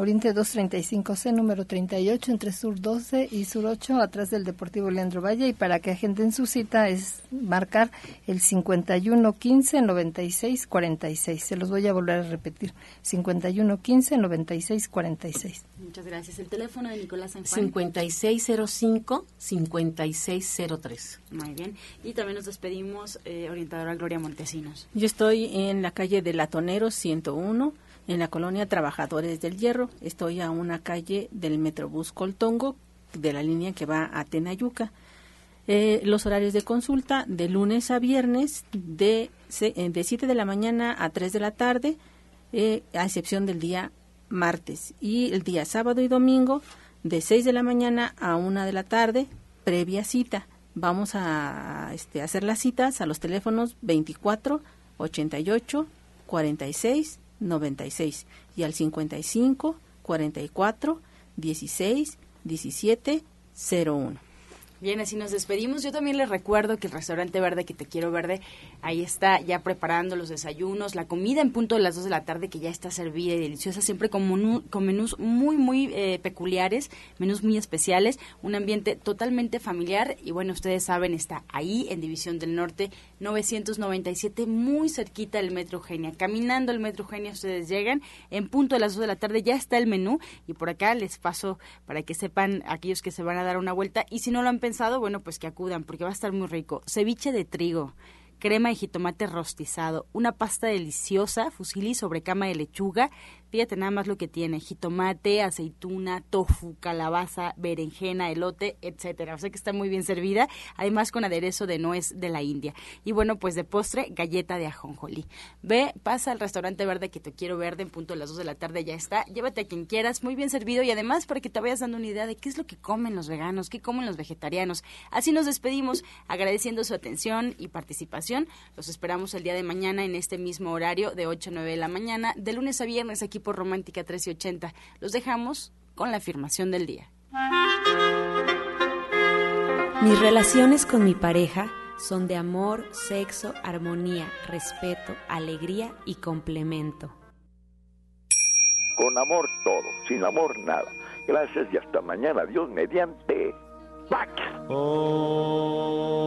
Oriente 235C, número 38, entre Sur 12 y Sur 8, atrás del Deportivo Leandro Valle. Y para que agenden su cita es marcar el 5115 96 46. Se los voy a volver a repetir. 5115 96 46. Muchas gracias. El teléfono de Nicolás San Juan. 5605-5603. Muy bien. Y también nos despedimos, eh, orientadora Gloria Montesinos. Yo estoy en la calle de Latonero 101 en la colonia Trabajadores del Hierro. Estoy a una calle del Metrobús Coltongo, de la línea que va a Tenayuca. Eh, los horarios de consulta de lunes a viernes de, eh, de 7 de la mañana a 3 de la tarde, eh, a excepción del día martes. Y el día sábado y domingo de 6 de la mañana a 1 de la tarde, previa cita. Vamos a este, hacer las citas a los teléfonos 24 88 46 96 y al 55 44 16 17 01. Bien, así nos despedimos. Yo también les recuerdo que el restaurante verde que te quiero verde, ahí está ya preparando los desayunos, la comida en punto de las 2 de la tarde que ya está servida y deliciosa, siempre con, con menús muy, muy eh, peculiares, menús muy especiales, un ambiente totalmente familiar y bueno, ustedes saben, está ahí en División del Norte 997, muy cerquita del Metro Eugenia. Caminando el Metro Eugenia ustedes llegan, en punto de las 2 de la tarde ya está el menú y por acá les paso para que sepan aquellos que se van a dar una vuelta y si no lo han bueno, pues que acudan porque va a estar muy rico. Ceviche de trigo, crema de jitomate rostizado, una pasta deliciosa, fusilli sobre cama de lechuga, Fíjate nada más lo que tiene, jitomate, aceituna, tofu, calabaza, berenjena, elote, etcétera. O sea que está muy bien servida, además con aderezo de nuez de la India. Y bueno, pues de postre, galleta de ajonjolí. Ve, pasa al restaurante verde que te quiero verde en punto de las 2 de la tarde, ya está. Llévate a quien quieras, muy bien servido y además para que te vayas dando una idea de qué es lo que comen los veganos, qué comen los vegetarianos. Así nos despedimos agradeciendo su atención y participación. Los esperamos el día de mañana en este mismo horario de 8 a 9 de la mañana, de lunes a viernes aquí por Romántica 1380. Los dejamos con la afirmación del día. Mis relaciones con mi pareja son de amor, sexo, armonía, respeto, alegría y complemento. Con amor todo, sin amor nada. Gracias y hasta mañana. Dios mediante. ¡Pax! Oh.